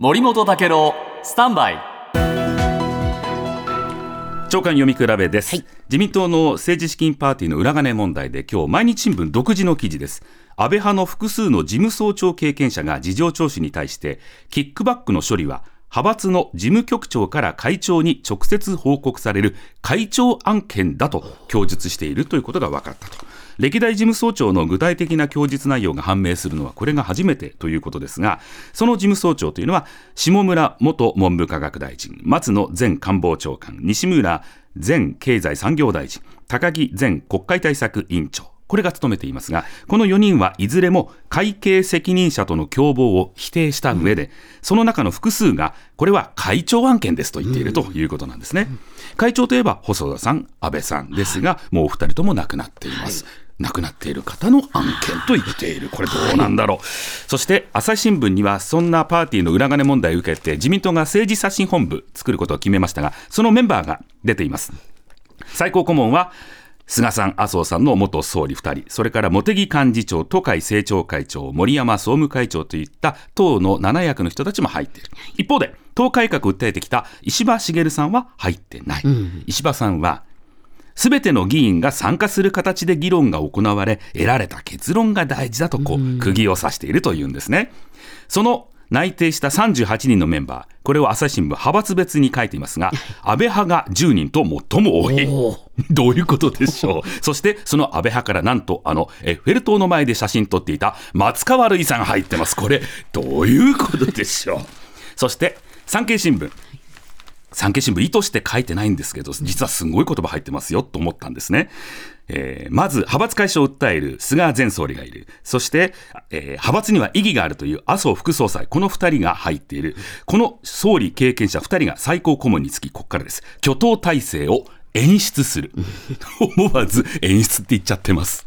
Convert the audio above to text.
森本武郎スタンバイ。長官読み比べです、はい。自民党の政治資金パーティーの裏金問題で今日毎日新聞独自の記事です。安倍派の複数の事務総長経験者が事情聴取に対してキックバックの処理は派閥の事務局長から会長に直接報告される会長案件だと供述しているということが分かったと歴代事務総長の具体的な供述内容が判明するのはこれが初めてということですがその事務総長というのは下村元文部科学大臣松野前官房長官西村前経済産業大臣高木前国会対策委員長これが務めていますが、この4人はいずれも会計責任者との共謀を否定した上で、その中の複数が、これは会長案件ですと言っているということなんですね。会長といえば細田さん、安倍さんですが、もうお二人とも亡くなっています。亡くなっている方の案件と言っている、これどうなんだろう、そして朝日新聞には、そんなパーティーの裏金問題を受けて、自民党が政治刷新本部作ることを決めましたが、そのメンバーが出ています。最高顧問は菅さん、麻生さんの元総理2人、それから茂木幹事長、都会政調会長、森山総務会長といった党の7役の人たちも入っている。一方で、党改革を訴えてきた石破茂さんは入ってない。石破さんは、すべての議員が参加する形で議論が行われ、得られた結論が大事だとこう、釘を刺しているというんですね。その内定した38人のメンバー、これを朝日新聞派閥別に書いていますが、安倍派が10人と最も多い。どういうことでしょう。そして、その安倍派からなんと、あの、エッフェル塔の前で写真撮っていた松川るいさんが入ってます。これ、どういうことでしょう。そして、産経新聞。産経新聞意図して書いてないんですけど、実はすごい言葉入ってますよと思ったんですね。えーまず、派閥解消を訴える菅前総理がいる。そして、えー派閥には意義があるという麻生副総裁。この二人が入っている。この総理経験者二人が最高顧問につき、ここからです。挙党体制を演出する。思わず演出って言っちゃってます。